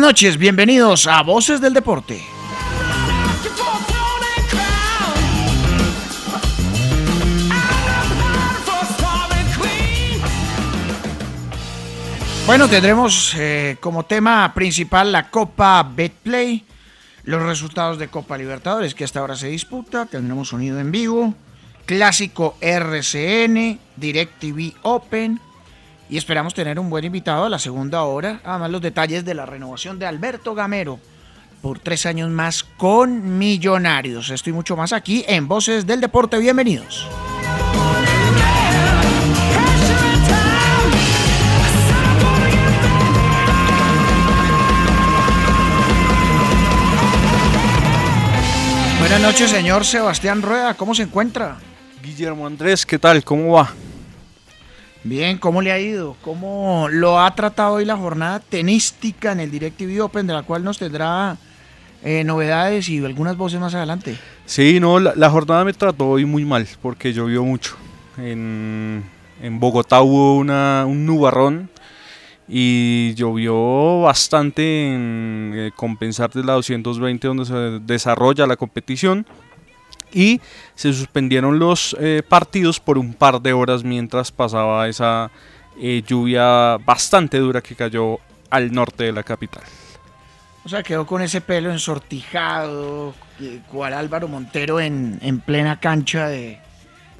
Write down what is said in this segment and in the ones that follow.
Noches, bienvenidos a Voces del Deporte. Bueno, tendremos eh, como tema principal la Copa Betplay, los resultados de Copa Libertadores que hasta ahora se disputa, tendremos sonido en vivo, clásico RCN, DirecTV Open, y esperamos tener un buen invitado a la segunda hora. Además, los detalles de la renovación de Alberto Gamero por tres años más con Millonarios. Estoy mucho más aquí en Voces del Deporte. Bienvenidos. Buenas noches, señor Sebastián Rueda. ¿Cómo se encuentra? Guillermo Andrés, ¿qué tal? ¿Cómo va? Bien, ¿cómo le ha ido? ¿Cómo lo ha tratado hoy la jornada tenística en el DirecTV Open, de la cual nos tendrá eh, novedades y algunas voces más adelante? Sí, no, la, jornada me trató hoy muy mal porque llovió mucho. En, en Bogotá hubo una, un nubarrón y llovió bastante en eh, compensar de la 220 donde se desarrolla la competición y se suspendieron los eh, partidos por un par de horas mientras pasaba esa eh, lluvia bastante dura que cayó al norte de la capital. O sea, quedó con ese pelo ensortijado, cual Álvaro Montero en, en plena cancha de,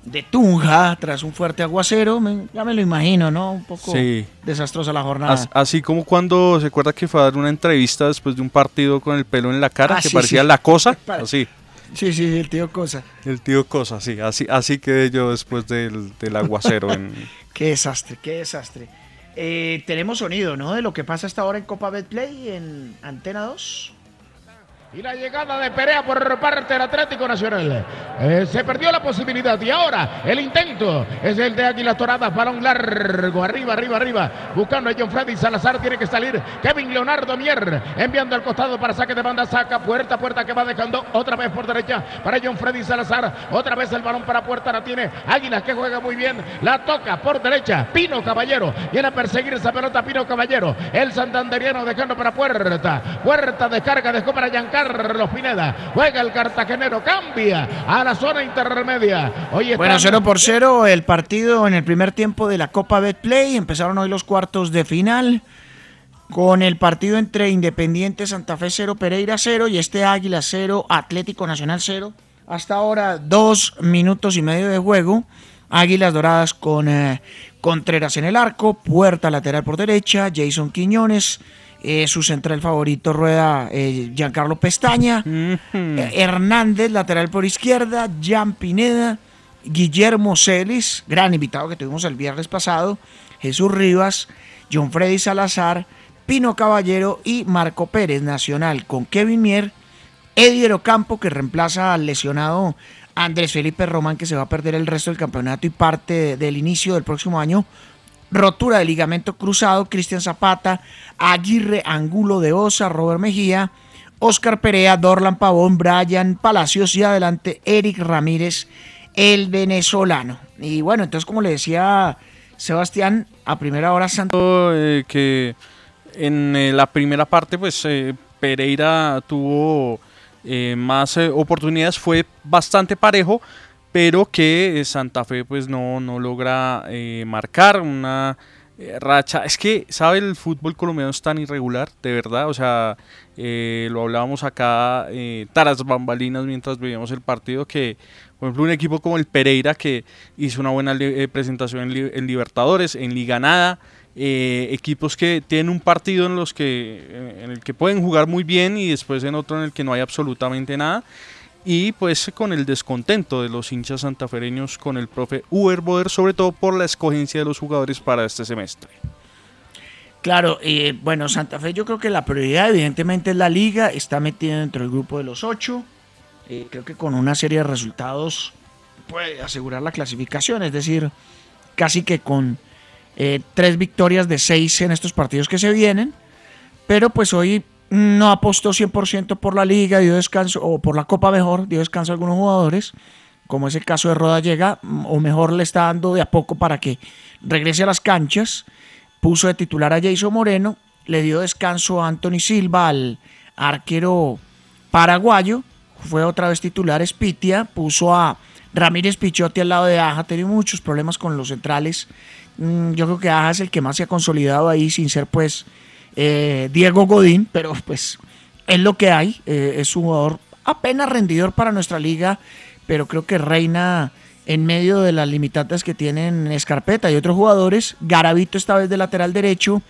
de Tunja tras un fuerte aguacero. Me, ya me lo imagino, ¿no? Un poco Sí. desastrosa la jornada. As- Así como cuando se acuerda que fue a dar una entrevista después de un partido con el pelo en la cara, Ah, que sí, parecía sí. la cosa, así. Sí, sí, el tío Cosa. El tío Cosa, sí, así, así quedé yo después del, del aguacero. en- Qué desastre, qué desastre. Eh, tenemos sonido, ¿no? De lo que pasa hasta ahora en Copa Betplay en Antena 2. Y la llegada de Perea por parte del Atlético Nacional. Eh, se perdió la posibilidad y ahora el intento es el de Águilas Doradas. Balón largo, arriba, arriba, arriba. Buscando a John Freddy Salazar. Tiene que salir Kevin Leonardo Mier. Enviando al costado para saque de banda. Saca puerta, puerta que va dejando otra vez por derecha para John Freddy Salazar. Otra vez el balón para puerta. La tiene Águilas que juega muy bien. La toca por derecha. Pino Caballero. Viene a perseguir esa pelota Pino Caballero. El santanderiano dejando para puerta. Puerta descarga. Dejó para Giancarlo Pineda. Juega el cartagenero. Cambia a la zona intermedia. Hoy Bueno, están- 0 por 0 el partido en el primer tiempo de la Copa Betplay. Empezaron hoy los cuartos de final con el partido entre Independiente Santa Fe 0, Pereira 0 y este Águila 0, Atlético Nacional 0. Hasta ahora, dos minutos y medio de juego. Águilas Doradas con eh, Contreras en el arco, puerta lateral por derecha, Jason Quiñones, eh, su central favorito rueda eh, Giancarlo Pestaña, eh, Hernández lateral por izquierda, Jan Pineda, Guillermo Celis, gran invitado que tuvimos el viernes pasado, Jesús Rivas, John Freddy Salazar, Pino Caballero y Marco Pérez Nacional con Kevin Mier, Eddie Ocampo que reemplaza al lesionado Andrés Felipe Román que se va a perder el resto del campeonato y parte de- del inicio del próximo año. Rotura de ligamento cruzado, Cristian Zapata, Aguirre Angulo de Osa, Robert Mejía, Oscar Perea, Dorlan Pavón, Brian Palacios y adelante Eric Ramírez, el venezolano. Y bueno, entonces como le decía Sebastián, a primera hora Santos eh, que en eh, la primera parte pues eh, Pereira tuvo más oportunidades, fue bastante parejo, pero que eh, Santa Fe pues no, no logra eh, marcar una eh, racha. Es que, ¿sabe? El fútbol colombiano es tan irregular, de verdad. O sea, eh, lo hablábamos acá taras bambalinas mientras veíamos el partido, que por ejemplo un equipo como el Pereira que hizo una buena presentación en, en Libertadores, en Liga Nada, equipos que tienen un partido en los que en el que pueden jugar muy bien y después en otro en el que no hay absolutamente nada y pues con el descontento de los hinchas santafereños con el profe Uber Boder, sobre todo por la escogencia de los jugadores para este semestre. Claro, eh, bueno, Santa Fe yo creo que la prioridad evidentemente es la liga, está metida dentro del grupo de los ocho, Eh, creo que con una serie de resultados puede asegurar la clasificación, es decir, casi que con eh, tres victorias de seis en estos partidos que se vienen, pero pues hoy no apostó 100% por la liga, dio descanso, o por la copa mejor, dio descanso a algunos jugadores, como es el caso de Roda Llega, o mejor le está dando de a poco para que regrese a las canchas, puso de titular a Jason Moreno, le dio descanso a Anthony Silva, al arquero paraguayo, fue otra vez titular Spitia, puso a Ramírez Pichotti al lado de Aja, tenido muchos problemas con los centrales. Mm, Yo creo que Aja es el que más se ha consolidado ahí, sin ser pues eh, Diego Godín, pero pues es lo que hay. eh, es un jugador apenas rendidor para nuestra liga, pero creo que reina en medio de las limitantes que tienen Escarpeta y otros jugadores. Garavito esta vez de lateral derecho.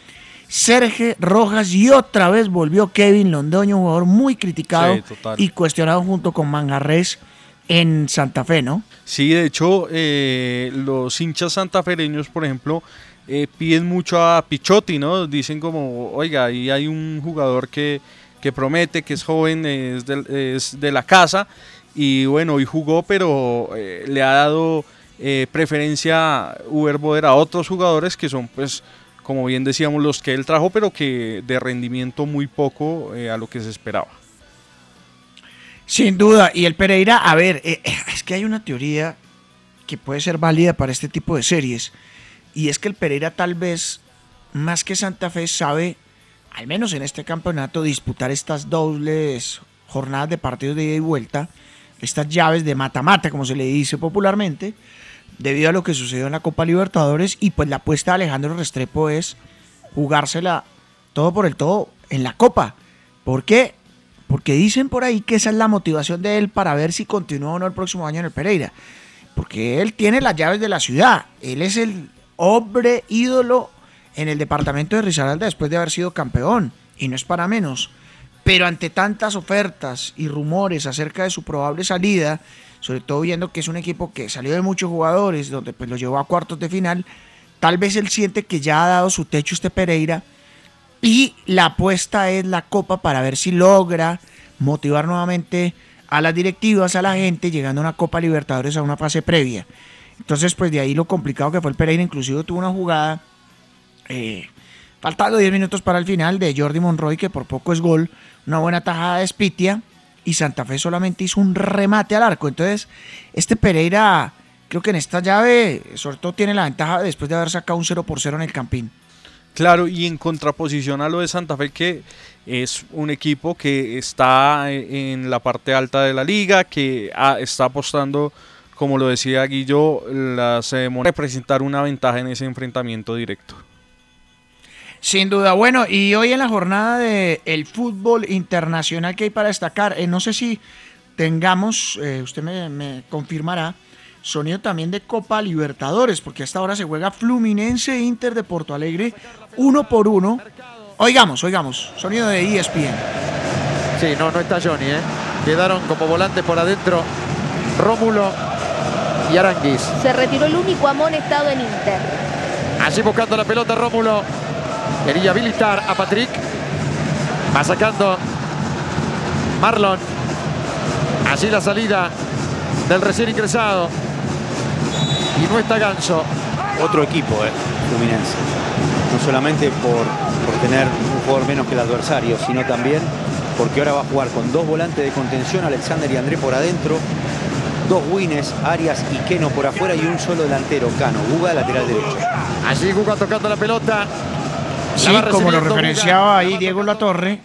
Sergio Rojas y otra vez volvió Kevin Londoño, un jugador muy criticado Sí, y cuestionado junto con Manjarres en Santa Fe, ¿no? Sí, de hecho, eh, los hinchas santafereños, por ejemplo, eh, piden mucho a Pichotti, ¿no? Dicen como, oiga, ahí hay un jugador que, que promete, que es joven, es de, es de la casa, y bueno, hoy jugó, pero eh, le ha dado eh, preferencia Uber Boder a otros jugadores que son, pues, como bien decíamos, los que él trajo, pero que de rendimiento muy poco eh, a lo que se esperaba. Sin duda. Y el Pereira, a ver, es que hay una teoría que puede ser válida para este tipo de series. Y es que el Pereira tal vez, más que Santa Fe, sabe, al menos en este campeonato, disputar estas dobles jornadas de partidos de ida y vuelta, estas llaves de mata-mata, como se le dice popularmente, debido a lo que sucedió en la Copa Libertadores. Y pues la apuesta de Alejandro Restrepo es jugársela todo por el todo en la Copa. ¿Por qué? Porque dicen por ahí que esa es la motivación de él para ver si continúa o no el próximo año en el Pereira. Porque él tiene las llaves de la ciudad. Él es el hombre ídolo en el departamento de Risaralda después de haber sido campeón. Y no es para menos. Pero ante tantas ofertas y rumores acerca de su probable salida, sobre todo viendo que es un equipo que salió de muchos jugadores, donde pues lo llevó a cuartos de final, tal vez él siente que ya ha dado su techo este Pereira y la apuesta es la copa para ver si logra motivar nuevamente a las directivas, a la gente, llegando a una Copa Libertadores a una fase previa. Entonces, pues de ahí lo complicado que fue el Pereira. Inclusive tuvo una jugada, eh, faltando 10 minutos para el final, de Jordi Monroy, que por poco es gol, una buena tajada de Spitia, y Santa Fe solamente hizo un remate al arco. Entonces, este Pereira, creo que en esta llave, sobre todo tiene la ventaja después de haber sacado un 0 por 0 en el Campín. Claro, y en contraposición a lo de Santa Fe, que es un equipo que está en la parte alta de la liga, que está apostando, como lo decía Guillo, las eh, monedas, presentar una ventaja en ese enfrentamiento directo. Sin duda. Bueno, y hoy en la jornada del el fútbol internacional que hay para destacar, eh, no sé si tengamos, eh, usted me, me confirmará, sonido también de Copa Libertadores, porque hasta ahora se juega Fluminense Inter de Porto Alegre, uno por uno. Oigamos, oigamos, sonido de ESPN. Sí, no, no está Johnny, ¿eh? Quedaron como volantes por adentro Rómulo y Aranguis. Se retiró el único amonestado en Inter. Allí buscando la pelota Rómulo. Quería habilitar a Patrick. Va sacando Marlon. Allí la salida del recién ingresado. Y no está Ganso. Otro equipo, eh, Fluminense. No solamente por, por tener un jugador menos que el adversario, sino también porque ahora va a jugar con dos volantes de contención, Alexander y André por adentro, dos wines, Arias y Keno por afuera y un solo delantero, Cano, Guga lateral derecho. Allí Guga tocando la pelota. Sí, La como lo referenciaba ahí Diego Latorre,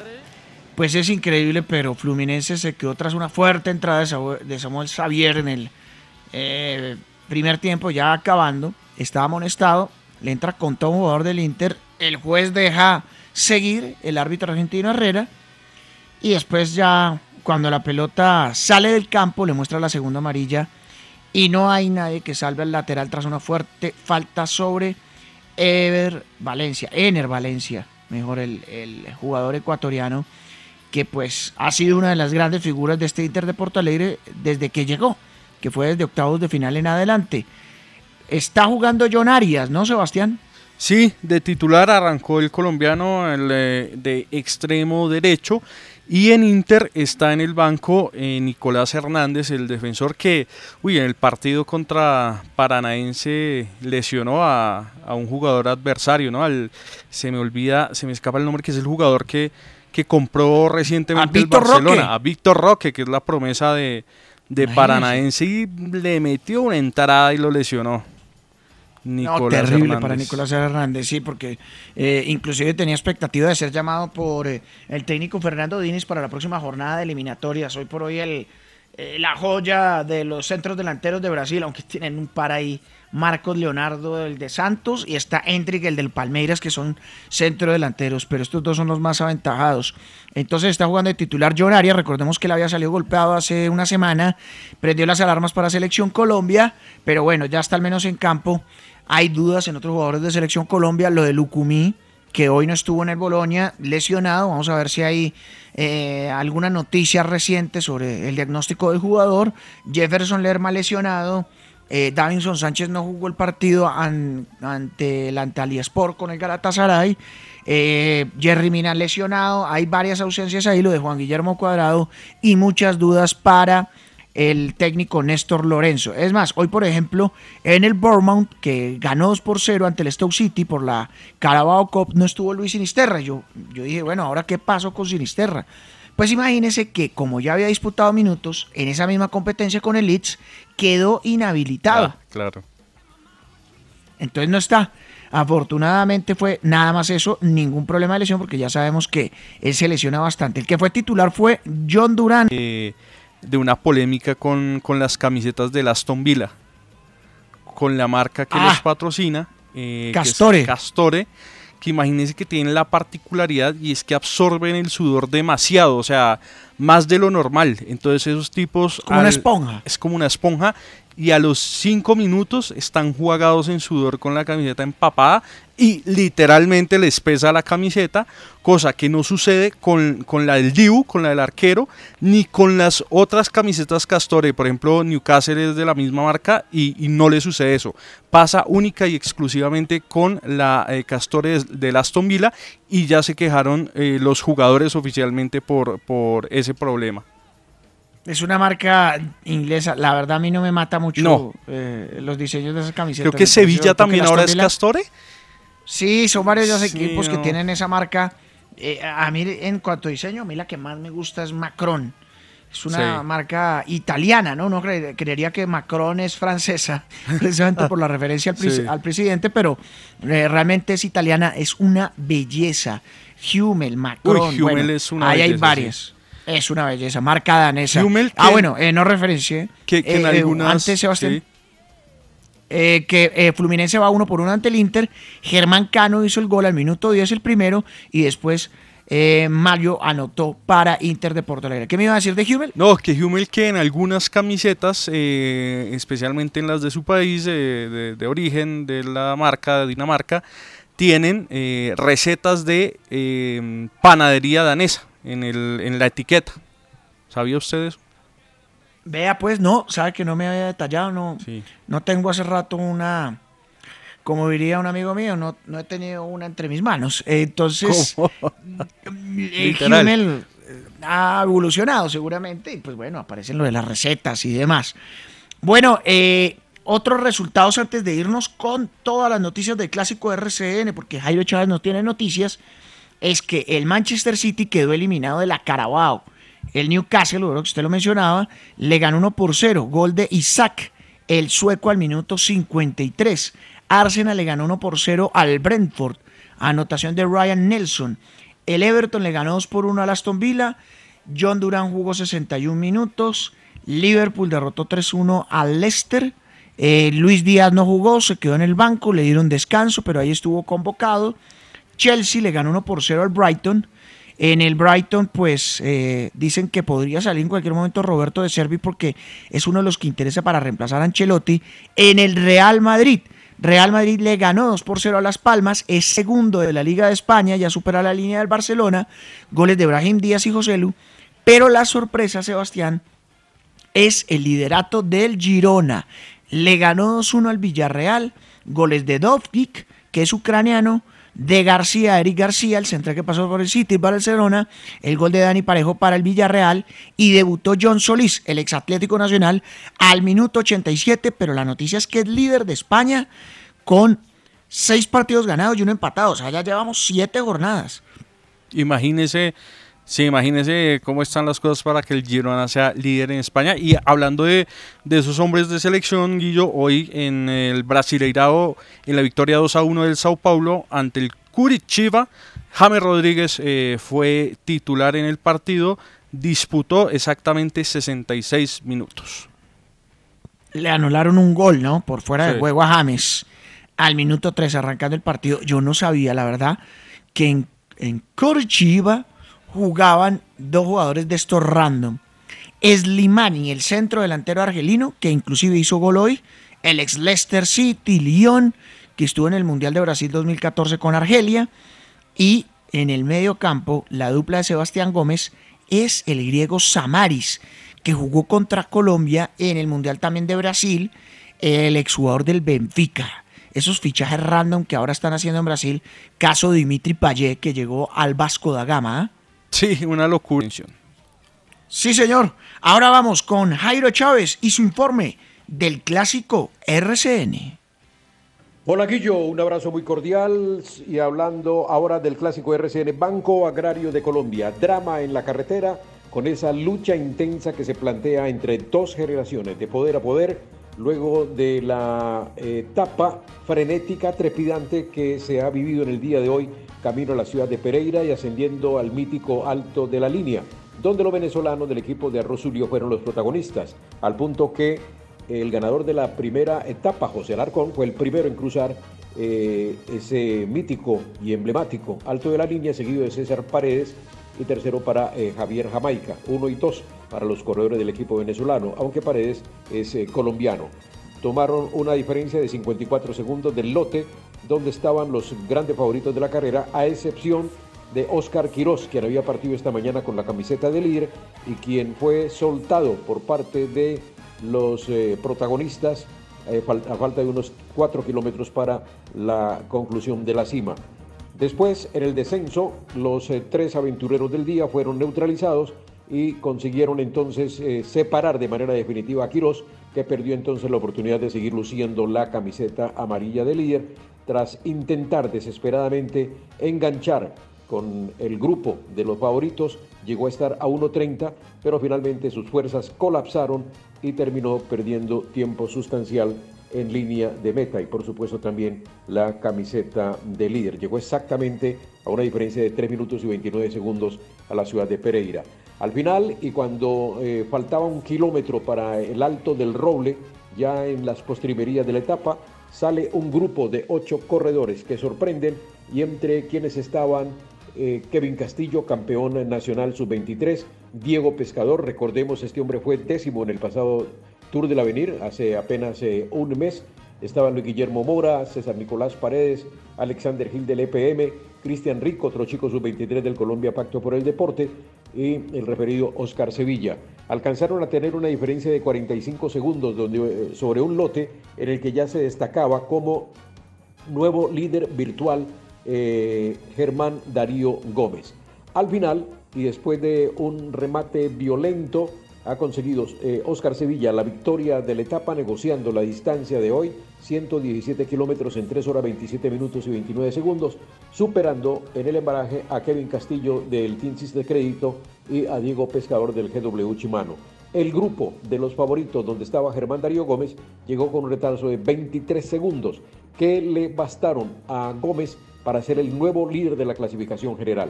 pues es increíble, pero Fluminense se quedó tras una fuerte entrada de Samu- de Samuel Xavier en el eh, primer tiempo, ya acabando. Estaba amonestado, le entra con todo un jugador del Inter. El juez deja seguir, el árbitro argentino Herrera, y después ya cuando la pelota sale del campo le muestra la segunda amarilla y no hay nadie que salve al lateral tras una fuerte falta sobre Ever Valencia, Ener Valencia, mejor el, jugador ecuatoriano, que pues ha sido una de las grandes figuras de este Inter de Porto Alegre desde que llegó, que fue desde octavos de final en adelante. Está jugando John Arias, ¿no, Sebastián? Sí, de titular arrancó el colombiano el, eh, de extremo derecho y en Inter está en el banco eh, Nicolás Hernández, el defensor que, uy, en el partido contra Paranaense lesionó a, a un jugador adversario, ¿no? Al, se me olvida, se me escapa el nombre, que es el jugador que, que compró recientemente A el Barcelona, Roque. a Víctor Roque, que es la promesa de, de. Paranaense y le metió una entrada y lo lesionó. No, Nicolás terrible Hernández. para Nicolás Hernández, sí, porque eh, inclusive tenía expectativa de ser llamado por eh, el técnico Fernando Diniz para la próxima jornada de eliminatorias. Hoy por hoy el, eh, la joya de los centros delanteros de Brasil, aunque tienen un par ahí, Marcos Leonardo, el de Santos, y está Hendrik, el del Palmeiras, que son centro delanteros, pero estos dos son los más aventajados. Entonces está jugando de titular Arias, recordemos que él había salido golpeado hace una semana, prendió las alarmas para Selección Colombia, pero bueno, ya está al menos en campo. Hay dudas en otros jugadores de Selección Colombia, lo de Lucumí, que hoy no estuvo en el Bolonia, lesionado. Vamos a ver si hay eh, alguna noticia reciente sobre el diagnóstico del jugador. Jefferson Lerma lesionado. Eh, Davinson Sánchez no jugó el partido an- ante el Sport con el Galatasaray. Eh, Jerry Mina lesionado. Hay varias ausencias ahí, lo de Juan Guillermo Cuadrado y muchas dudas para el técnico Néstor Lorenzo. Es más, hoy por ejemplo, en el Bournemouth, que ganó 2 por 0 ante el Stoke City por la Carabao Cup, no estuvo Luis Sinisterra. Yo, yo dije, bueno, ahora qué pasó con Sinisterra. Pues imagínense que como ya había disputado minutos en esa misma competencia con el Leeds, quedó inhabilitado. Ah, claro. Entonces no está. Afortunadamente fue nada más eso, ningún problema de lesión, porque ya sabemos que él se lesiona bastante. El que fue titular fue John Durán. eh, de una polémica con, con las camisetas del Aston Villa, con la marca que Ah. los patrocina, eh, que Castore. Castore, que imagínense que tienen la particularidad y es que absorben el sudor demasiado, o sea, más de lo normal. Entonces esos tipos... Como una esponja. Es como una esponja y a los cinco minutos están jugados en sudor con la camiseta empapada y literalmente les pesa la camiseta, cosa que no sucede con, con la del Dibu, con la del arquero, ni con las otras camisetas Castore. Por ejemplo, Newcastle es de la misma marca y, y no le sucede eso. Pasa única y exclusivamente con la eh, Castore del Aston Villa y ya se quejaron eh, los jugadores oficialmente por, por ese problema. Es una marca inglesa. La verdad a mí no me mata mucho No. eh, los diseños de esas camisetas. Creo que Sevilla también ahora es Castore. Sí, son varios los Sí, equipos que tienen esa marca. Eh, a mí en cuanto a diseño, a mí la que más me gusta es Macron. Es una Sí. marca italiana, ¿no? No cre- creería que Macron es francesa, precisamente por la referencia al, presi- Sí. al presidente, pero eh, realmente es italiana, es una belleza. Hummel, Macron, Uy, Hummel bueno, es una ahí hay varias. Es una belleza, marca danesa. Hummel ah, bueno, eh, no referencié. Que, que en algunas... antes, Sebastián. Eh, que eh, Fluminense va uno por uno ante el Inter. Germán Cano hizo el gol al minuto 10 el primero y después eh, Mario anotó para Inter de Porto Alegre. ¿Qué me iba a decir de Hummel? No, que Hummel que en algunas camisetas, eh, especialmente en las de su país eh, de, origen, de la marca de Dinamarca, tienen recetas de panadería danesa en, el, en la etiqueta. ¿Sabía usted eso? Vea, pues, no, sabe que no me había detallado, no, no tengo hace rato una, como diría un amigo mío, no, no he tenido una entre mis manos. Entonces, Literal. Hummel eh, ha evolucionado seguramente, y pues bueno, aparecen lo de las recetas y demás. Bueno, eh, otros resultados antes de irnos con todas las noticias del clásico RCN, porque Jairo Chávez no tiene noticias, es que el Manchester City quedó eliminado de la Carabao. El Newcastle, que usted lo mencionaba, le ganó 1 por 0. Gol de Isaac, el sueco al minuto 53. Arsenal le ganó 1 por 0 al Brentford. Anotación de Ryan Nelson. El Everton le ganó 2 por 1 al Aston Villa. John Durán jugó 61 minutos. Liverpool derrotó 3-1 al Leicester. Eh, Luis Díaz no jugó, se quedó en el banco, le dieron descanso, pero ahí estuvo convocado. Chelsea le ganó 1 por 0 al Brighton. En el Brighton, pues eh, dicen que podría salir en cualquier momento Roberto de Servi porque es uno de los que interesa para reemplazar a Ancelotti. En el Real Madrid, Real Madrid le ganó 2 por 0 a Las Palmas, es segundo de la Liga de España, ya supera la línea del Barcelona, goles de Brahim Díaz y Joselu, pero la sorpresa, Sebastián, es el liderato del Girona. Le ganó 2-1 al Villarreal, goles de Dovgik, que es ucraniano, de García, Eric García, el central que pasó por el City Barcelona, el gol de Dani Parejo para el Villarreal y debutó John Solís, el ex Atlético Nacional, al minuto 87, pero la noticia es que es líder de España con seis partidos ganados y uno empatado, o sea, ya llevamos siete jornadas. Imagínese, sí, imagínese cómo están las cosas para que el Girona sea líder en España. Y hablando de, de esos hombres de selección, Guillo, hoy en el Brasileirao, en la victoria 2 a 1 del Sao Paulo ante el Curitiba, James Rodríguez eh, fue titular en el partido, disputó exactamente 66 minutos. Le anularon un gol, ¿no? Por fuera de juego a James al minuto 3 arrancando el partido. Yo no sabía, la verdad, que en, en jugaban dos jugadores de estos random. Slimani, el centro delantero argelino, que inclusive hizo gol hoy, el ex Leicester City, Lyon, que estuvo en el Mundial de Brasil 2014 con Argelia, y en el medio campo, la dupla de Sebastián Gómez es el griego Samaris, que jugó contra Colombia en el Mundial también de Brasil, el exjugador del Benfica. Esos fichajes random que ahora están haciendo en Brasil, caso Dimitri Payet, que llegó al Vasco da Gama. ¿ah? Sí, una locura. Sí, señor. Ahora vamos con Jairo Chávez y su informe del clásico RCN. Hola Guillo, un abrazo muy cordial y hablando ahora del clásico RCN Banco Agrario de Colombia, drama en la carretera con esa lucha intensa que se plantea entre dos generaciones de poder a poder luego de la eh, etapa frenética, trepidante que se ha vivido en el día de hoy camino a la ciudad de Pereira y ascendiendo al mítico alto de la línea, donde los venezolanos del equipo de Arrosulio fueron los protagonistas, al punto que el ganador de la primera etapa, José Alarcón, fue el primero en cruzar eh, ese mítico y emblemático alto de la línea, seguido de César Paredes y tercero para eh, Javier Jamaica, uno y dos para los corredores del equipo venezolano, aunque Paredes es eh, colombiano. Tomaron una diferencia de 54 segundos del lote donde estaban los grandes favoritos de la carrera, a excepción de Oscar Quirós, quien había partido esta mañana con la camiseta de líder y quien fue soltado por parte de los eh, protagonistas eh, a falta de unos 4 kilómetros para la conclusión de la cima. Después, en el descenso, los eh, tres aventureros del día fueron neutralizados y consiguieron entonces separar de manera definitiva a Quirós, que perdió entonces la oportunidad de seguir luciendo la camiseta amarilla de líder tras intentar desesperadamente enganchar con el grupo de los favoritos, llegó a estar a 1.30, pero finalmente sus fuerzas colapsaron y terminó perdiendo tiempo sustancial en línea de meta y por supuesto también la camiseta de líder. Llegó exactamente a una diferencia de 3 minutos y 29 segundos a la ciudad de Pereira. Al final y cuando eh, faltaba un kilómetro para el alto del Roble, ya en las postrimerías de la etapa, sale un grupo de ocho corredores que sorprenden y entre quienes estaban eh, Kevin Castillo, campeón nacional sub-23, Diego Pescador, recordemos, este hombre fue décimo en el pasado Tour del Avenir, hace apenas eh, un mes, estaban Luis Guillermo Mora, César Nicolás Paredes, Alexander Gil del EPM, Cristian Rico, otro chico sub-23 del Colombia Pacto por el Deporte, y el referido Oscar Sevilla. Alcanzaron a tener una diferencia de 45 segundos donde, eh, sobre un lote en el que ya se destacaba como nuevo líder virtual eh, Germán Darío Gómez. Al final, y después de un remate violento, ha conseguido eh, Oscar Sevilla la victoria de la etapa negociando la distancia de hoy, 117 kilómetros en 3 horas 27 minutos y 29 segundos, superando en el embaraje a Kevin Castillo del Tinsis de Crédito y a Diego Pescador del GW Chimano. El grupo de los favoritos, donde estaba Germán Darío Gómez, llegó con un retraso de 23 segundos, que le bastaron a Gómez para ser el nuevo líder de la clasificación general,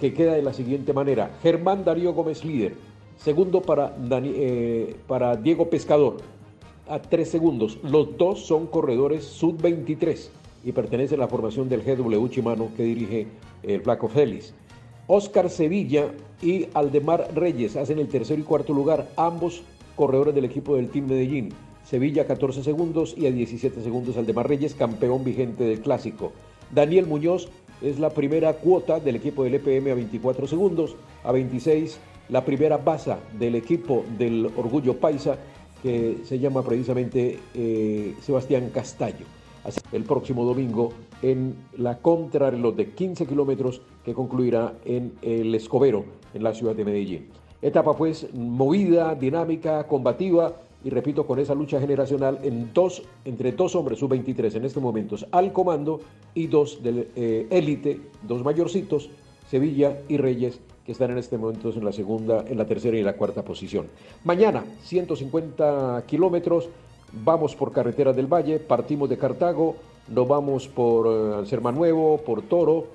que queda de la siguiente manera. Germán Darío Gómez líder, segundo eh, para Diego Pescador, a 3 segundos. Los dos son corredores sub-23 y pertenecen a la formación del GW Chimano que dirige el Flaco Félix. Oscar Sevilla y Aldemar Reyes hacen el tercero y cuarto lugar, ambos corredores del equipo del Team Medellín. Sevilla 14 segundos y a 17 segundos Aldemar Reyes, campeón vigente del clásico. Daniel Muñoz es la primera cuota del equipo del EPM a 24 segundos, a 26 la primera baza del equipo del Orgullo Paisa que se llama precisamente eh, Sebastián Castaño. Así, el próximo domingo en la contrarreloj de 15 kilómetros que concluirá en el Escobero, en la ciudad de Medellín. Etapa pues movida, dinámica, combativa y repito con esa lucha generacional entre dos hombres sub-23 en estos momentos al comando y dos del eh, élite, dos mayorcitos, Sevilla y Reyes que están en este momento en la segunda, en la tercera y la cuarta posición. Mañana, 150 kilómetros, vamos por Carretera del Valle, partimos de Cartago, nos vamos por eh, Serma Nuevo, por Toro,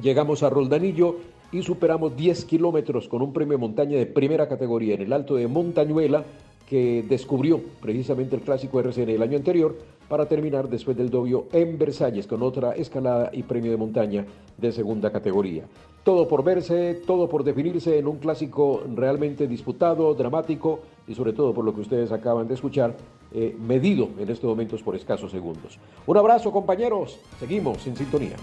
llegamos a Roldanillo y superamos 10 kilómetros con un premio montaña de primera categoría en el Alto de Montañuela que descubrió precisamente el clásico RCN el año anterior para terminar después del dobio en Versalles con otra escalada y premio de montaña de segunda categoría. Todo por verse, todo por definirse en un clásico realmente disputado, dramático y sobre todo por lo que ustedes acaban de escuchar, eh, medido en estos momentos por escasos segundos. Un abrazo compañeros, seguimos en sintonía.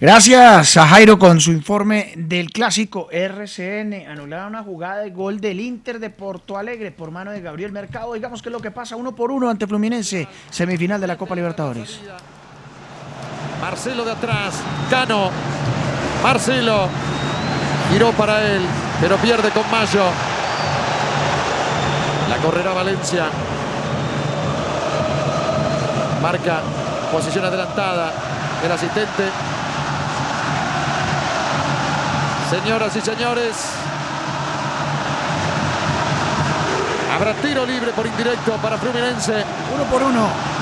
Gracias a Jairo con su informe del clásico RCN. Anulada una jugada de gol del Inter de Porto Alegre por mano de Gabriel Mercado. Digamos que es lo que pasa uno por uno ante Fluminense, semifinal de la Copa Libertadores. Marcelo de atrás, Cano, Marcelo, giró para él, pero pierde con Mayo. La correrá Valencia. Marca posición adelantada del asistente. Señoras y señores, habrá tiro libre por indirecto para Fluminense. Uno por uno.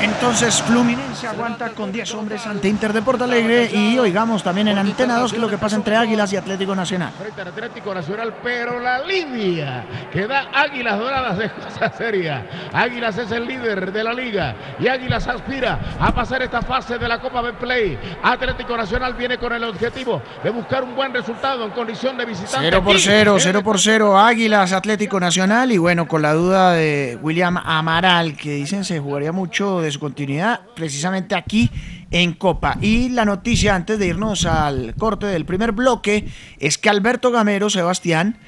Entonces Fluminense aguanta con 10 hombres ante Inter de Porto Alegre y oigamos también en Antena 2 que lo que pasa entre Águilas y Atlético Nacional. Frente al Atlético Nacional, pero la línea que da Águilas Doradas es cosa seria. Águilas es el líder de la liga y Águilas aspira a pasar esta fase de la Copa Betplay. Atlético Nacional viene con el objetivo de buscar un buen resultado en condición de visitante. 0 por aquí 0, en 0 por 0, Águilas, Atlético Nacional y bueno, con la duda de William Amaral, que dicen se jugaría mucho de su continuidad precisamente aquí en Copa. Y la noticia antes de irnos al corte del primer bloque es que Alberto Gamero, Sebastián,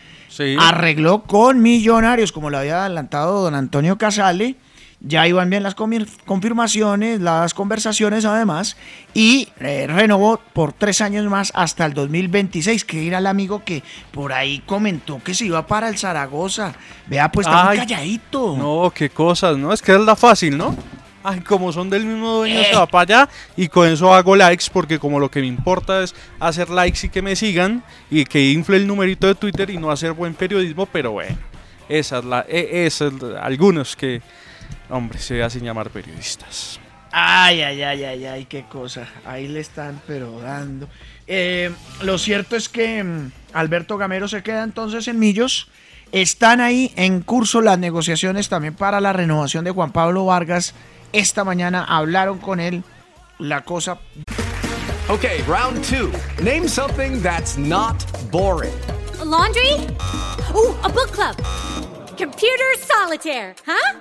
arregló con Millonarios, como lo había adelantado don Antonio Casale. Ya iban bien las confirmaciones, las conversaciones además, y eh, renovó por tres años más hasta el 2026, que era el amigo que por ahí comentó que se iba para el Zaragoza. Vea, pues está muy calladito. No, qué cosas, ¿no? Es que es la fácil, ¿no? Ay, como son del mismo dueño, se va para allá y con eso hago likes porque como lo que me importa es hacer likes y que me sigan y que infle el numerito de Twitter y no hacer buen periodismo, pero bueno, esas, la, e- esas algunos que, hombre, se hacen llamar periodistas. Ay, ay, ay, ay, ay, qué cosa. Ahí le están, pero dando. Eh, lo cierto es que mm, Alberto Gamero se queda entonces en Millos Están ahí en curso las negociaciones también para la renovación de Juan Pablo Vargas. Esta mañana hablaron con él. La cosa Okay, round two. Name something that's not boring. A laundry? Ooh, a book club. Computer solitaire, huh?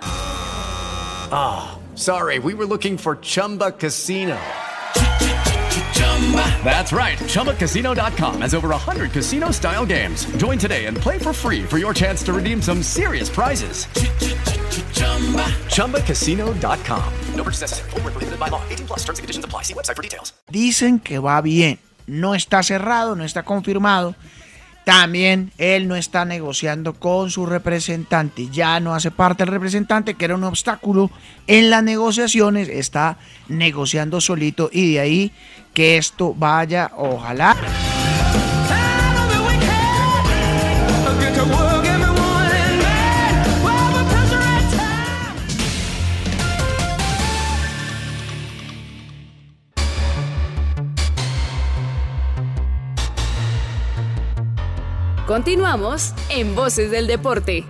Ah, sorry, we were looking for Chumba Casino. That's right. ChumbaCasino.com has over 100 casino style games. Join today and play for free for your chance to redeem some serious prizes. ChumbaCasino.com. No purchase necessary. Where prohibited by law. 18 plus terms and conditions apply. See website for details. dicen que va bien. No está cerrado, no está confirmado. También él no está negociando con su representante. Ya no hace parte del representante, que era un obstáculo en las negociaciones. Está negociando solito y de ahí que esto vaya, ojalá. Continuamos en Voces del Deporte.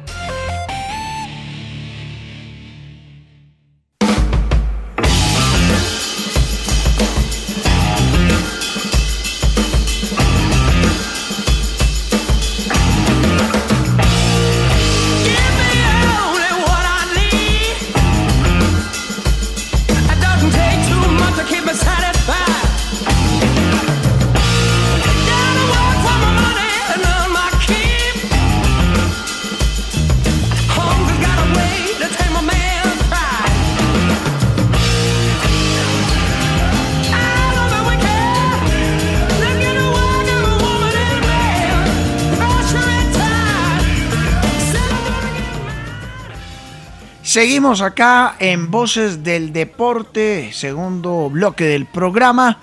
Seguimos acá en Voces del Deporte, segundo bloque del programa.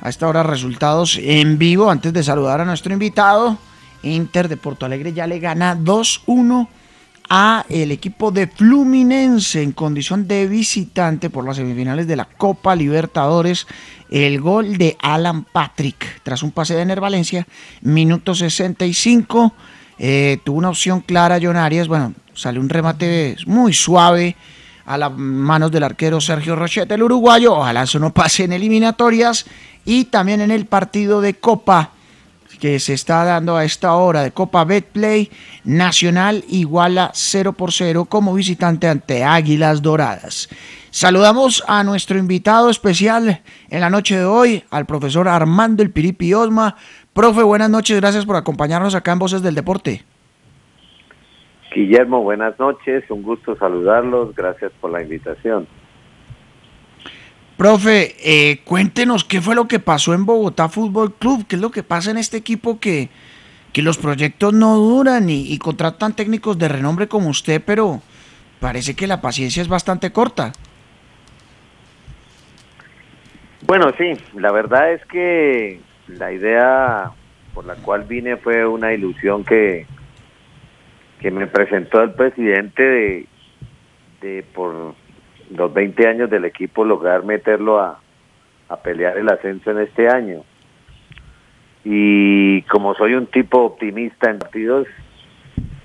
A esta hora resultados en vivo. Antes de saludar a nuestro invitado, Inter de Porto Alegre ya le gana 2-1 a el equipo de Fluminense en condición de visitante por las semifinales de la Copa Libertadores. El gol de Alan Patrick tras un pase de Ener Valencia, minuto 65. Eh, tuvo una opción clara John Arias, bueno, sale un remate muy suave a las manos del arquero Sergio Rochete, el uruguayo. Ojalá eso no pase en eliminatorias y también en el partido de Copa que se está dando a esta hora de Copa Betplay Nacional iguala 0 por 0 como visitante ante Águilas Doradas. Saludamos a nuestro invitado especial en la noche de hoy, al profesor Armando El Piripi Osma. Profe, buenas noches, gracias por acompañarnos acá en Voces del Deporte. Guillermo, buenas noches, un gusto saludarlos, gracias por la invitación. Profe, eh, cuéntenos qué fue lo que pasó en Bogotá Fútbol Club, qué es lo que pasa en este equipo que, que los proyectos no duran y, y contratan técnicos de renombre como usted, pero parece que la paciencia es bastante corta. Bueno, sí, la verdad es que la idea por la cual vine fue una ilusión que, que me presentó el presidente de, por los 20 años del equipo lograr meterlo a, a pelear el ascenso en este año. Y como soy un tipo optimista en partidos,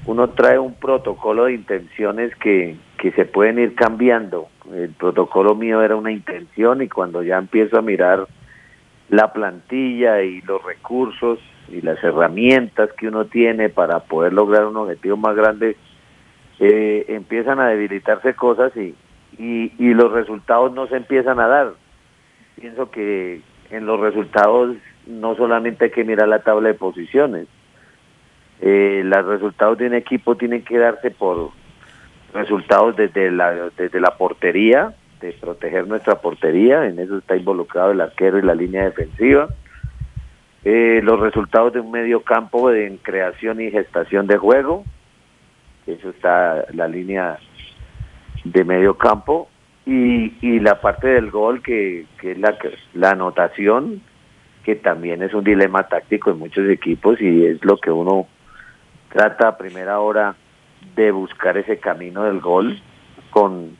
uno trae un protocolo de intenciones que, que se pueden ir cambiando. El protocolo mío era una intención y cuando ya empiezo a mirar la plantilla y los recursos y las herramientas que uno tiene para poder lograr un objetivo más grande, eh, empiezan a debilitarse cosas y, y, los resultados no se empiezan a dar. Pienso que en los resultados no solamente hay que mirar la tabla de posiciones, eh, los resultados de un equipo tienen que darse por resultados desde la, desde la portería, de proteger nuestra portería, en eso está involucrado el arquero y la línea defensiva. Eh, los resultados de un medio campo en creación y gestación de juego, eso está la línea de medio campo, y, y la parte del gol que, que es la, la anotación, que también es un dilema táctico en muchos equipos y es lo que uno trata a primera hora de buscar ese camino del gol con,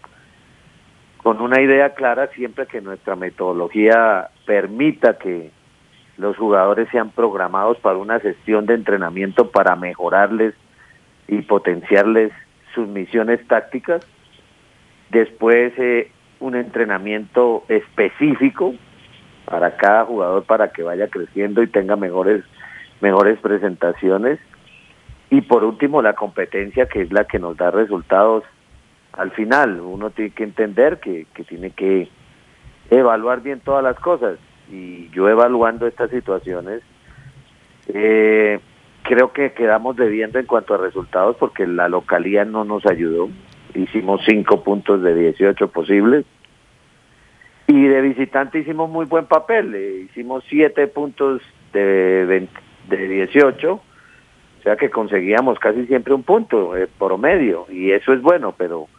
con una idea clara siempre que nuestra metodología permita que los jugadores sean programados para una sesión de entrenamiento para mejorarles y potenciarles sus misiones tácticas. Después eh, un entrenamiento específico para cada jugador para que vaya creciendo y tenga mejores mejores presentaciones. Y por último la competencia que es la que nos da resultados al final. Uno tiene que entender que, que tiene que evaluar bien todas las cosas y yo evaluando estas situaciones eh, creo que quedamos debiendo en cuanto a resultados porque la localía no nos ayudó. Hicimos cinco puntos de 18 posibles. Y de visitante hicimos muy buen papel, eh, hicimos siete puntos de, de 18, o sea que conseguíamos casi siempre un punto eh, promedio, y eso es bueno, pero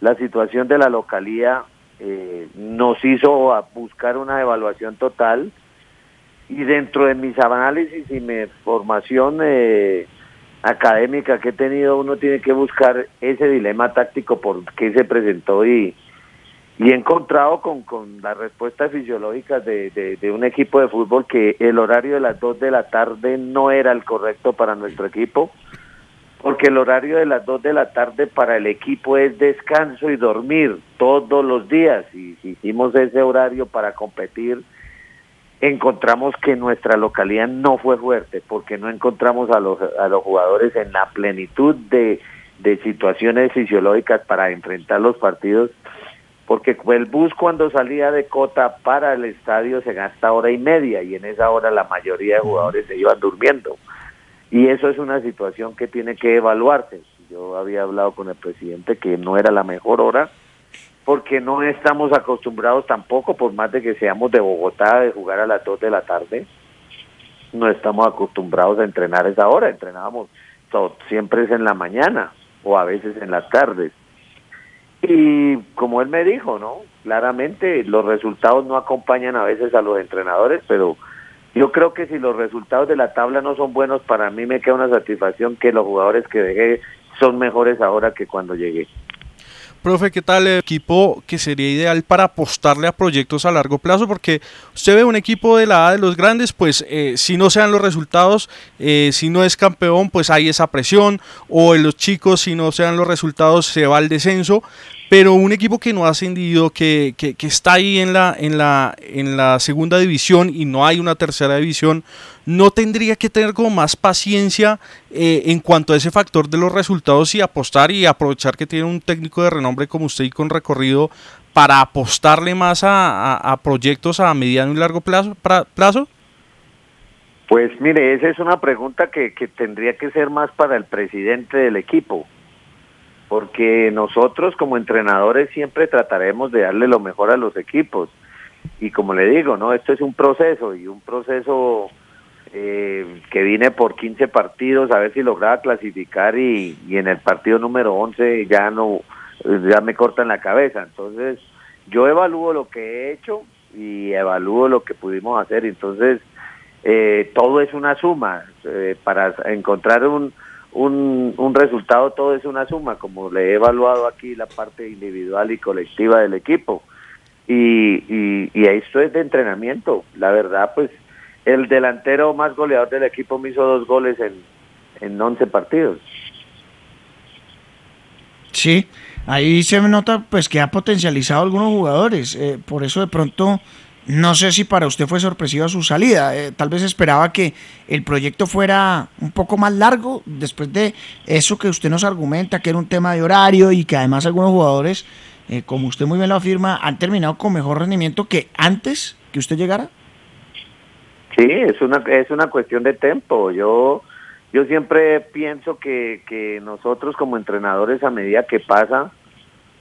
la situación de la localía eh, nos hizo a buscar una evaluación total, y dentro de mis análisis y mi formación eh, académica que he tenido, uno tiene que buscar ese dilema táctico por qué se presentó y y he encontrado con, con las respuestas fisiológicas de, de, un equipo de fútbol que el horario de las 2 de la tarde no era el correcto para nuestro equipo, porque el horario de las 2 de la tarde para el equipo es descanso y dormir todos los días, y si hicimos ese horario para competir, encontramos que nuestra localidad no fue fuerte, porque no encontramos a los, a los jugadores en la plenitud de, de situaciones fisiológicas para enfrentar los partidos porque el bus cuando salía de Cota para el estadio se gasta hora y media y en esa hora la mayoría de jugadores se iban durmiendo. Y eso es una situación que tiene que evaluarse. Yo había hablado con el presidente que no era la mejor hora porque no estamos acostumbrados tampoco, por más de que seamos de Bogotá, de jugar a las 2 de la tarde, no estamos acostumbrados a entrenar esa hora, entrenábamos siempre es en la mañana o a veces en las tardes y como él me dijo, ¿no? Claramente los resultados no acompañan a veces a los entrenadores, pero yo creo que si los resultados de la tabla no son buenos, para mí me queda una satisfacción que los jugadores que dejé son mejores ahora que cuando llegué. Profe, ¿qué tal el equipo que sería ideal para apostarle a proyectos a largo plazo? Porque usted ve un equipo de la A de los grandes, pues eh, si no sean los resultados, eh, si no es campeón, pues hay esa presión, o en los chicos, si no sean los resultados, se va al descenso pero un equipo que no ha ascendido, que, que, está ahí en la, en, la, en la segunda división y no hay una tercera división, no tendría que tener como más paciencia eh, en cuanto a ese factor de los resultados y apostar y aprovechar que tiene un técnico de renombre como usted y con recorrido para apostarle más a, proyectos a mediano y largo plazo, plazo? Pues mire, esa es una pregunta que, que tendría que ser más para el presidente del equipo porque nosotros como entrenadores siempre trataremos de darle lo mejor a los equipos. Y como le digo, no, esto es un proceso y un proceso eh, que vine por 15 partidos a ver si lograba clasificar y, y en el partido número 11 ya no ya me cortan la cabeza. Entonces, yo evalúo lo que he hecho y evalúo lo que pudimos hacer. Entonces, eh, todo es una suma. Eh, para encontrar un, un, un resultado todo es una suma, como le he evaluado aquí la parte individual y colectiva del equipo. Y, y, esto es de entrenamiento. La verdad, pues el delantero más goleador del equipo me hizo dos goles en, en 11 partidos. Sí, ahí se nota pues que ha potencializado algunos jugadores. Eh, por eso de pronto no sé si para usted fue sorpresiva su salida. Eh, tal vez esperaba que el proyecto fuera un poco más largo después de eso que usted nos argumenta, que era un tema de horario y que además algunos jugadores, eh, como usted muy bien lo afirma, han terminado con mejor rendimiento que antes que usted llegara. Sí, es una, es una cuestión de tiempo. Yo, yo siempre pienso que, que nosotros como entrenadores a medida que pasa,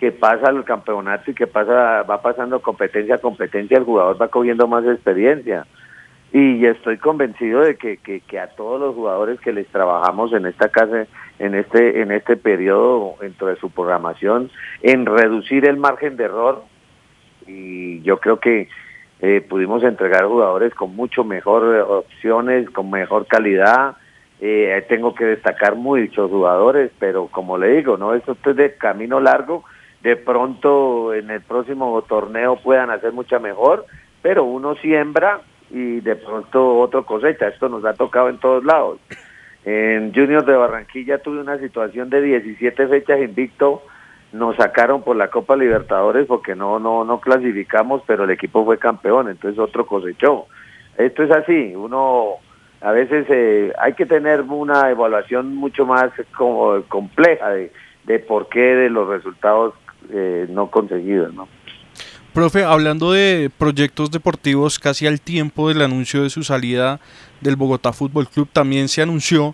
que pasa el campeonato y que pasa va pasando competencia a competencia, el jugador va cogiendo más experiencia. Y estoy convencido de que, que, a todos los jugadores que les trabajamos en esta casa, en este, en este periodo dentro de su programación, en reducir el margen de error, y yo creo que eh, pudimos entregar jugadores con mucho mejor eh, opciones, con mejor calidad, eh, tengo que destacar muchos jugadores, pero como le digo, no esto es de camino largo de pronto en el próximo torneo puedan hacer mucha mejor, pero uno siembra y de pronto otro cosecha. Esto nos ha tocado en todos lados. En Junior de Barranquilla tuve una situación de 17 fechas invicto, nos sacaron por la Copa Libertadores porque no no no clasificamos, pero el equipo fue campeón, entonces otro cosechó. Esto es así, uno a veces eh, hay que tener una evaluación mucho más como compleja de, de por qué de los resultados eh, no conseguidos, ¿no? Profe, hablando de proyectos deportivos, casi al tiempo del anuncio de su salida del Bogotá Fútbol Club, también se anunció,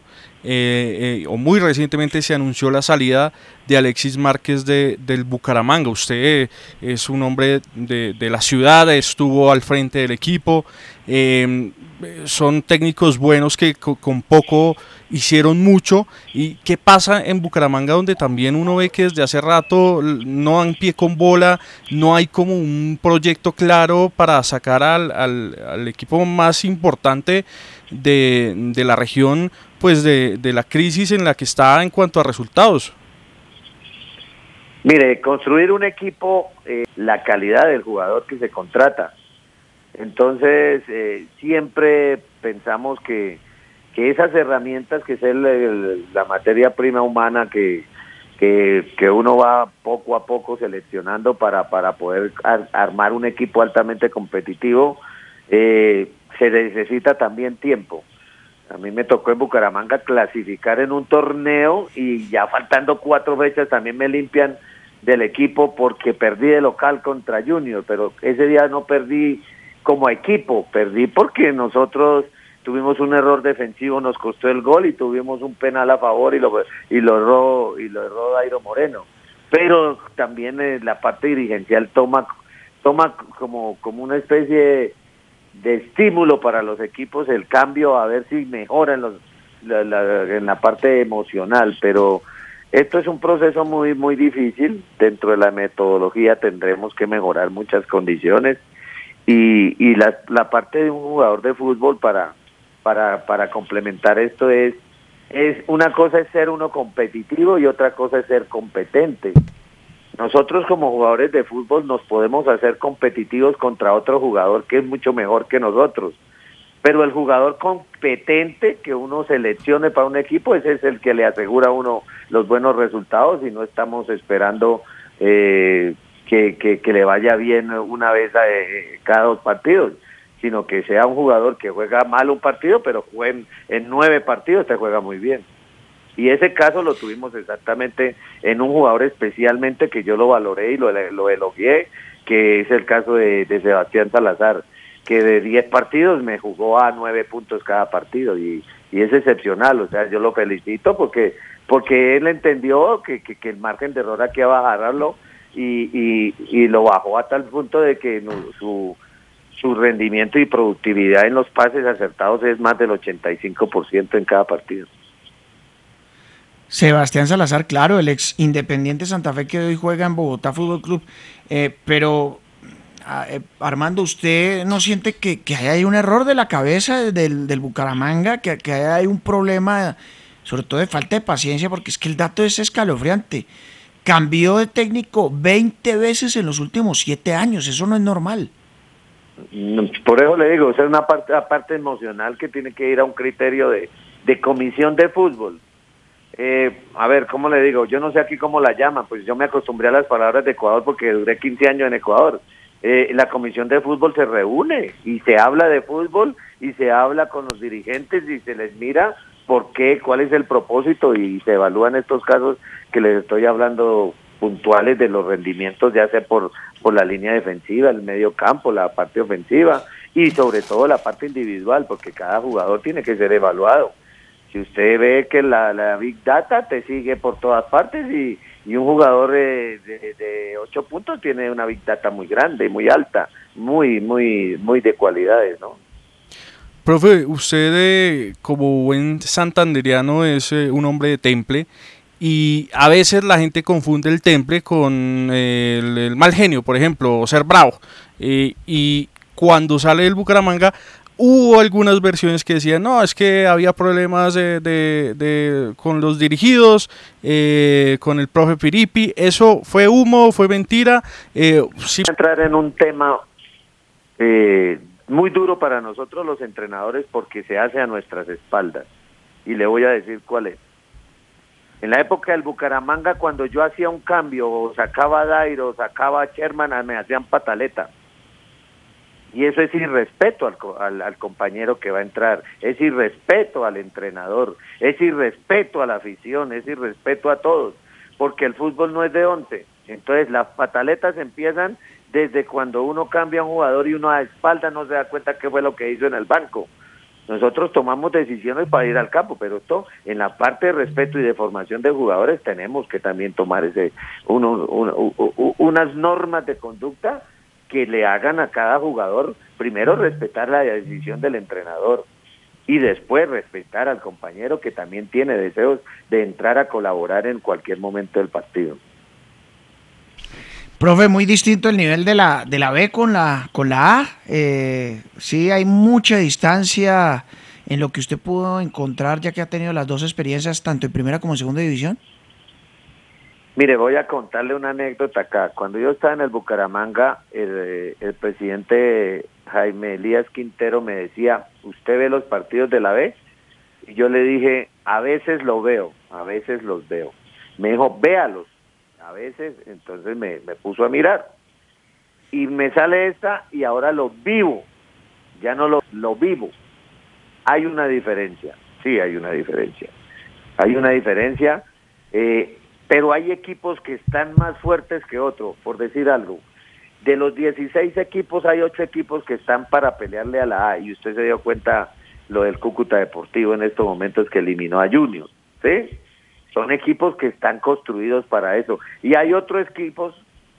eh, eh, o muy recientemente se anunció la salida de Alexis Márquez de, del Bucaramanga. Usted eh, es un hombre de, de, la ciudad, estuvo al frente del equipo. Eh, son técnicos buenos que con poco hicieron mucho. ¿Y qué pasa en Bucaramanga donde también uno ve que desde hace rato no dan pie con bola, no hay como un proyecto claro para sacar al, al, al equipo más importante de, de, la región, pues de, de la crisis en la que está en cuanto a resultados? Mire, construir un equipo, eh, la calidad del jugador que se contrata. Entonces, eh, siempre pensamos que, que esas herramientas que es el, la materia prima humana que, que, que, uno va poco a poco seleccionando para, para poder ar, armar un equipo altamente competitivo, eh, se necesita también tiempo. A mí me tocó en Bucaramanga clasificar en un torneo y ya faltando cuatro fechas también me limpian del equipo porque perdí de local contra Junior, pero ese día no perdí como equipo, perdí porque nosotros tuvimos un error defensivo, nos costó el gol y tuvimos un penal a favor y lo y lo erró y lo erró Dairo Moreno. Pero también eh, la parte dirigencial toma toma como como una especie de, de estímulo para los equipos el cambio a ver si mejoran los la, la, en la parte emocional, pero esto es un proceso muy muy difícil. Dentro de la metodología tendremos que mejorar muchas condiciones y, y la, la parte de un jugador de fútbol para para para complementar esto es es una cosa es ser uno competitivo y otra cosa es ser competente. Nosotros como jugadores de fútbol nos podemos hacer competitivos contra otro jugador que es mucho mejor que nosotros. Pero el jugador competente que uno seleccione para un equipo, ese es el que le asegura a uno los buenos resultados y no estamos esperando eh, que, que, le vaya bien una vez a, eh, cada dos partidos, sino que sea un jugador que juega mal un partido, pero en, en nueve partidos te juega muy bien. Y ese caso lo tuvimos exactamente en un jugador especialmente que yo lo valoré y lo, lo elogié, que es el caso de, Sebastián Salazar, que de 10 partidos me jugó a 9 puntos cada partido y, es excepcional, o sea, yo lo felicito porque porque él entendió que, que, el margen de error aquí bajarlo y, y, y lo bajó a tal punto de que su, su rendimiento y productividad en los pases acertados es más del 85% en cada partido. Sebastián Salazar, claro, el ex Independiente Santa Fe que hoy juega en Bogotá Fútbol Club, eh, pero eh, Armando, ¿usted no siente que, que hay un error de la cabeza del, del Bucaramanga, que, que hay un problema, sobre todo de falta de paciencia, porque es que el dato es escalofriante? Cambió de técnico 20 veces en los últimos 7 años, eso no es normal. Por eso le digo, es una parte, parte emocional que tiene que ir a un criterio de, de comisión de fútbol eh, a ver, ¿cómo le digo? Yo no sé aquí cómo la llaman, pues yo me acostumbré a las palabras de Ecuador porque duré 15 años en Ecuador. Eh, la comisión de fútbol se reúne y se habla de fútbol y se habla con los dirigentes y se les mira por qué, cuál es el propósito y se evalúan estos casos que les estoy hablando puntuales de los rendimientos, ya sea por, por la línea defensiva, el medio campo, la parte ofensiva y sobre todo la parte individual, porque cada jugador tiene que ser evaluado si usted ve que la, la Big Data te sigue por todas partes y, y un jugador de, de, ocho puntos tiene una Big Data muy grande, muy alta, muy, muy, muy de cualidades, ¿no? Profe, usted eh, como buen santanderiano es eh, un hombre de temple y a veces la gente confunde el temple con eh, el, el, mal genio, por ejemplo, o ser bravo. y cuando sale el Bucaramanga Hubo algunas versiones que decían, no, es que había problemas de, de, con los dirigidos, eh, con el profe Piripi. ¿Eso fue humo, fue mentira? Eh, sí. Entrar en un tema eh, muy duro para nosotros los entrenadores porque se hace a nuestras espaldas. y le voy a decir cuál es. En la época del Bucaramanga, cuando yo hacía un cambio, o sacaba a Dairo, sacaba a Sherman, me hacían pataleta. Y eso es irrespeto al, al, al compañero que va a entrar, es irrespeto al entrenador, es irrespeto a la afición, es irrespeto a todos, porque el fútbol no es de once. Entonces las pataletas empiezan desde cuando uno cambia a un jugador y uno a espalda no se da cuenta qué fue lo que hizo en el banco. Nosotros tomamos decisiones para ir al campo, pero esto en la parte de respeto y de formación de jugadores tenemos que también tomar ese uno- uno- unas normas de conducta que le hagan a cada jugador primero respetar la decisión del entrenador y después respetar al compañero que también tiene deseos de entrar a colaborar en cualquier momento del partido. Profe, muy distinto el nivel de la, de la B con la, con la A. Eh, sí, hay mucha distancia en lo que usted pudo encontrar ya que ha tenido las dos experiencias, tanto en primera como en segunda división. Mire, voy a contarle una anécdota acá. Cuando yo estaba en el Bucaramanga, el, eh, el presidente Jaime Elías Quintero me decía, ¿usted ve los partidos de la B? Y yo le dije, a veces lo veo, a veces los veo. Me dijo, véalos, a veces, entonces me, me puso a mirar. Y me sale esta y ahora lo vivo, ya no lo, lo vivo. Hay una diferencia, sí hay una diferencia. Hay una diferencia, eh, pero hay equipos que están más fuertes que otros, por decir algo. De los 16 equipos hay 8 equipos que están para pelearle a la A y usted se dio cuenta lo del Cúcuta Deportivo en estos momentos que eliminó a Junior, ¿sí? Son equipos que están construidos para eso. Y hay otros equipos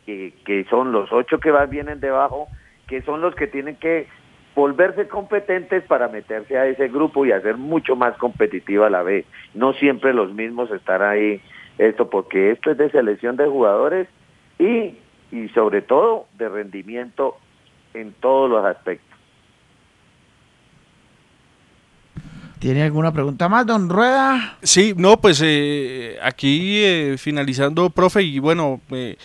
que, que son los ocho que van, vienen debajo, que son los que tienen que volverse competentes para meterse a ese grupo y hacer mucho más competitiva la B. No siempre los mismos estar ahí, esto, porque esto es de selección de jugadores y, y sobre todo de rendimiento en todos los aspectos. ¿Tiene alguna pregunta más, don Rueda? Sí, no, pues eh, aquí eh, finalizando, profe, y bueno, eh,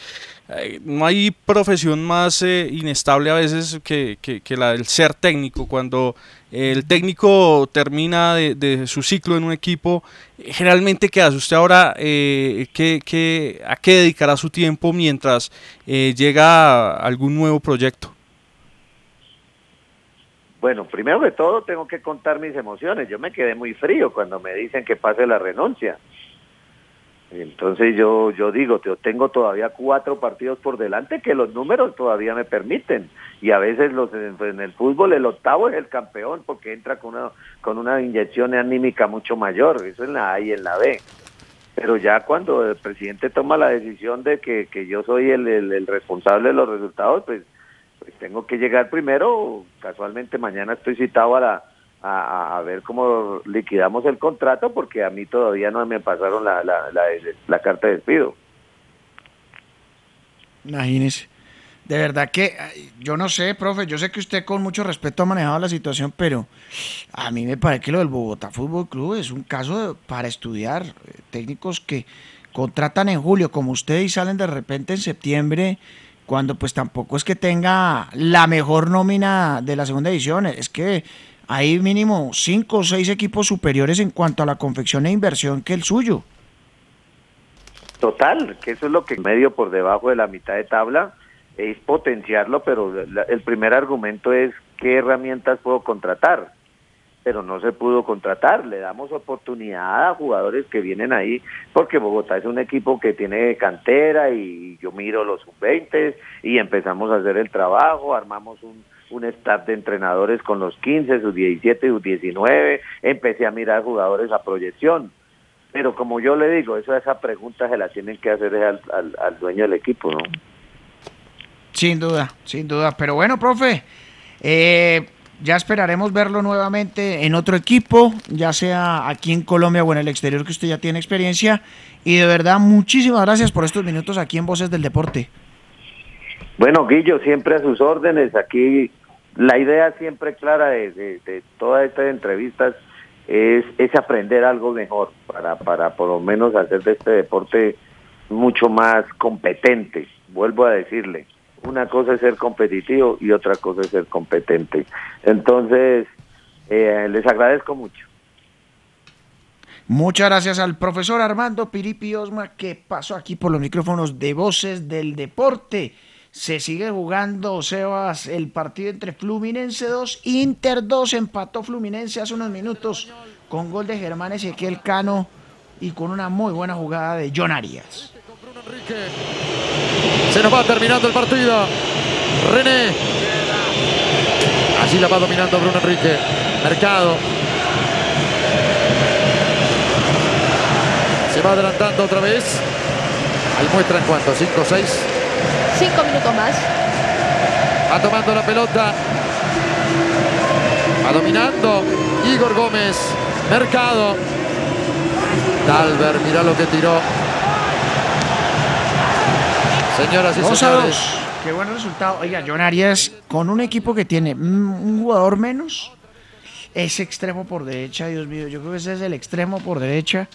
eh, no hay profesión más eh, inestable a veces que, que- la del ser técnico. Cuando el técnico termina de, de su ciclo en un equipo, eh, generalmente, ¿qué hace usted ahora? Eh, ¿qué, qué- a qué dedicará su tiempo mientras eh, llega algún nuevo proyecto? Bueno, primero que todo tengo que contar mis emociones. Yo me quedé muy frío cuando me dicen que pase la renuncia. Entonces yo yo digo, yo tengo todavía cuatro partidos por delante que los números todavía me permiten y a veces los en, el fútbol el octavo es el campeón porque entra con una con una inyección anímica mucho mayor, eso en la A y en la B. Pero ya cuando el presidente toma la decisión de que, que yo soy el, el- el responsable de los resultados, pues, pues tengo que llegar primero. Casualmente mañana estoy citado a la a, ver cómo liquidamos el contrato porque a mí todavía no me pasaron la, la, la, carta de despido. Imagínese. De verdad que yo no sé, profe, yo sé que usted con mucho respeto ha manejado la situación, pero a mí me parece que lo del Bogotá Fútbol Club es un caso para estudiar. Eh, Técnicos que contratan en julio como usted y salen de repente en septiembre, cuando pues tampoco es que tenga la mejor nómina de la segunda edición, es que hay mínimo cinco o seis equipos superiores en cuanto a la confección e inversión que el suyo. Total, que eso es lo que medio por debajo de la mitad de tabla es potenciarlo, pero el primer argumento es qué herramientas puedo contratar. Pero no se pudo contratar, le damos oportunidad a jugadores que vienen ahí, porque Bogotá es un equipo que tiene cantera y yo miro los sub-20 y empezamos a hacer el trabajo, armamos un, un staff de entrenadores con los 15, sus 17, sus 19, empecé a mirar jugadores a proyección. Pero como yo le digo, eso esa pregunta se la tienen que hacer al, al, al dueño del equipo, ¿no? Sin duda, sin duda. Pero bueno, profe, eh, ya esperaremos verlo nuevamente en otro equipo, ya sea aquí en Colombia o en el exterior, que usted ya tiene experiencia. Y de verdad, muchísimas gracias por estos minutos aquí en Voces del Deporte. Bueno, Guillo, siempre a sus órdenes. Aquí la idea siempre clara de, de, de todas estas entrevistas es, es aprender algo mejor para, para por lo menos hacer de este deporte mucho más competente. Vuelvo a decirle, una cosa es ser competitivo y otra cosa es ser competente. Entonces, eh, les agradezco mucho. Muchas gracias al profesor Armando Piripi Osma que pasó aquí por los micrófonos de Voces del Deporte. Se sigue jugando, Sebas, el partido entre Fluminense 2, Inter 2, empató Fluminense hace unos minutos con gol de Germán Ezequiel Cano y con una muy buena jugada de John Arias. Se nos va terminando el partido. René. Así la va dominando Bruno Enrique. Mercado. Se va adelantando otra vez. Ahí muestran cuánto, 5 o 6. Cinco minutos más. Va tomando la pelota. Va dominando Igor Gómez. Mercado. Dalber, mira lo que tiró. Señoras y Dos a señores. dos. Qué buen resultado. Oiga, John Arias, con un equipo que tiene mm, un jugador menos, es extremo por derecha, Dios mío. Yo creo que ese es el extremo por derecha.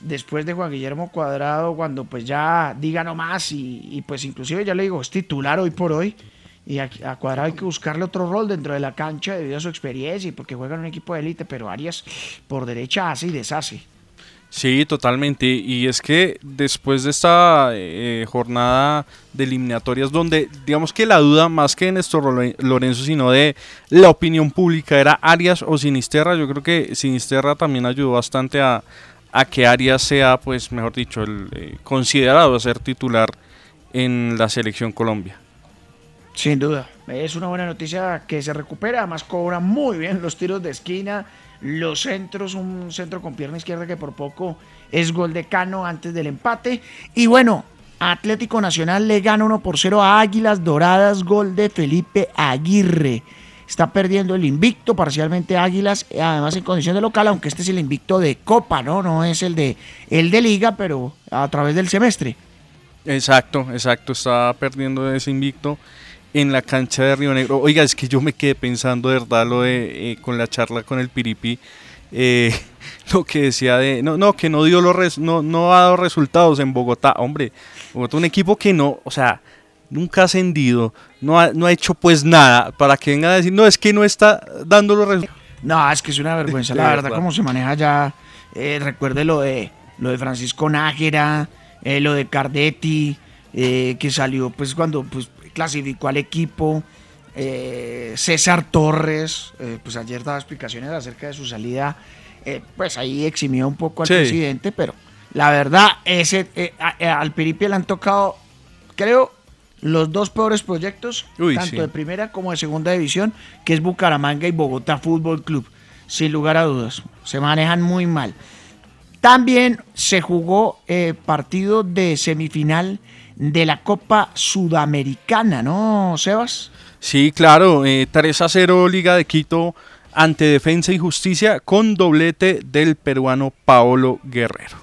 Después de Juan Guillermo Cuadrado, cuando pues ya diga no más y, pues inclusive ya le digo, es titular hoy por hoy. Y a, Cuadrado hay que buscarle otro rol dentro de la cancha debido a su experiencia y porque juega en un equipo de élite, pero Arias por derecha hace y deshace. Sí, totalmente. Y es que después de esta eh, jornada de eliminatorias, donde digamos que la duda más que de Néstor Lore- Lorenzo, sino de la opinión pública, era Arias o Sinisterra, yo creo que Sinisterra también ayudó bastante a, a que Arias sea, pues mejor dicho, el, eh, considerado a ser titular en la selección Colombia. Sin duda, es una buena noticia que se recupera, además cobra muy bien los tiros de esquina, los centros, un centro con pierna izquierda que por poco es gol de Cano antes del empate. Y bueno, Atlético Nacional le gana 1 por 0 a Águilas Doradas, gol de Felipe Aguirre. Está perdiendo el invicto parcialmente Águilas, además en condición de local, aunque este es el invicto de Copa, ¿no? No es el de, el de Liga, pero a través del semestre. Exacto, exacto, estaba perdiendo ese invicto en la cancha de Río Negro. Oiga, es que yo me quedé pensando, de verdad, lo de eh, con la charla con el Piripi, eh, lo que decía de, no, no, que no dio los res- no, no ha dado resultados en Bogotá, hombre, Bogotá un equipo que no, o sea, nunca ha ascendido, no ha, no ha hecho pues nada, para que venga a decir, no, es que no está dando los resultados. No, es que es una vergüenza, la verdad, cómo se maneja ya. Eh, recuerde lo de lo de Francisco Nájera, eh, lo de Cardetti, eh, que salió pues cuando pues clasificó al equipo. César Torres, pues ayer daba explicaciones acerca de su salida. pues ahí eximió un poco al Sí. presidente, pero la verdad, ese al Piripi le han tocado, creo, los dos peores proyectos, Uy, tanto sí. de primera como de segunda división, que es Bucaramanga y Bogotá Fútbol Club. Sin lugar a dudas, se manejan muy mal. También se jugó eh, partido de semifinal de la Copa Sudamericana, ¿no, Sebas? Sí, claro, eh, 3 a 0 Liga de Quito ante Defensa y Justicia con doblete del peruano Paolo Guerrero.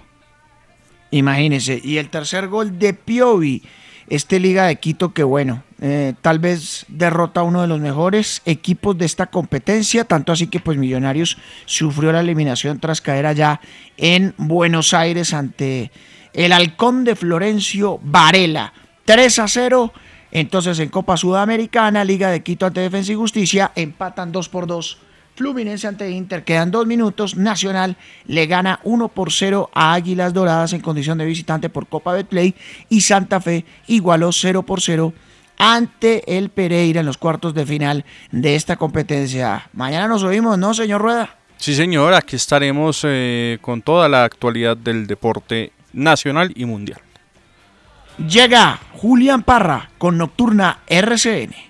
Imagínense. Y el tercer gol de Piovi, este Liga de Quito que bueno, eh, tal vez derrota a uno de los mejores equipos de esta competencia, tanto así que pues Millonarios sufrió la eliminación tras caer allá en Buenos Aires ante el halcón de Florencio Varela. 3 a 0. Entonces en Copa Sudamericana, Liga de Quito ante Defensa y Justicia, empatan 2 por 2. Fluminense ante Inter, quedan dos minutos. Nacional le gana 1 por 0 a Águilas Doradas en condición de visitante por Copa Betplay. Y Santa Fe igualó 0 por 0 ante el Pereira en los cuartos de final de esta competencia. Mañana nos oímos, ¿no, señor Rueda? Sí, señor, aquí estaremos eh, con toda la actualidad del deporte nacional y mundial. Llega Julián Parra con Nocturna RCN.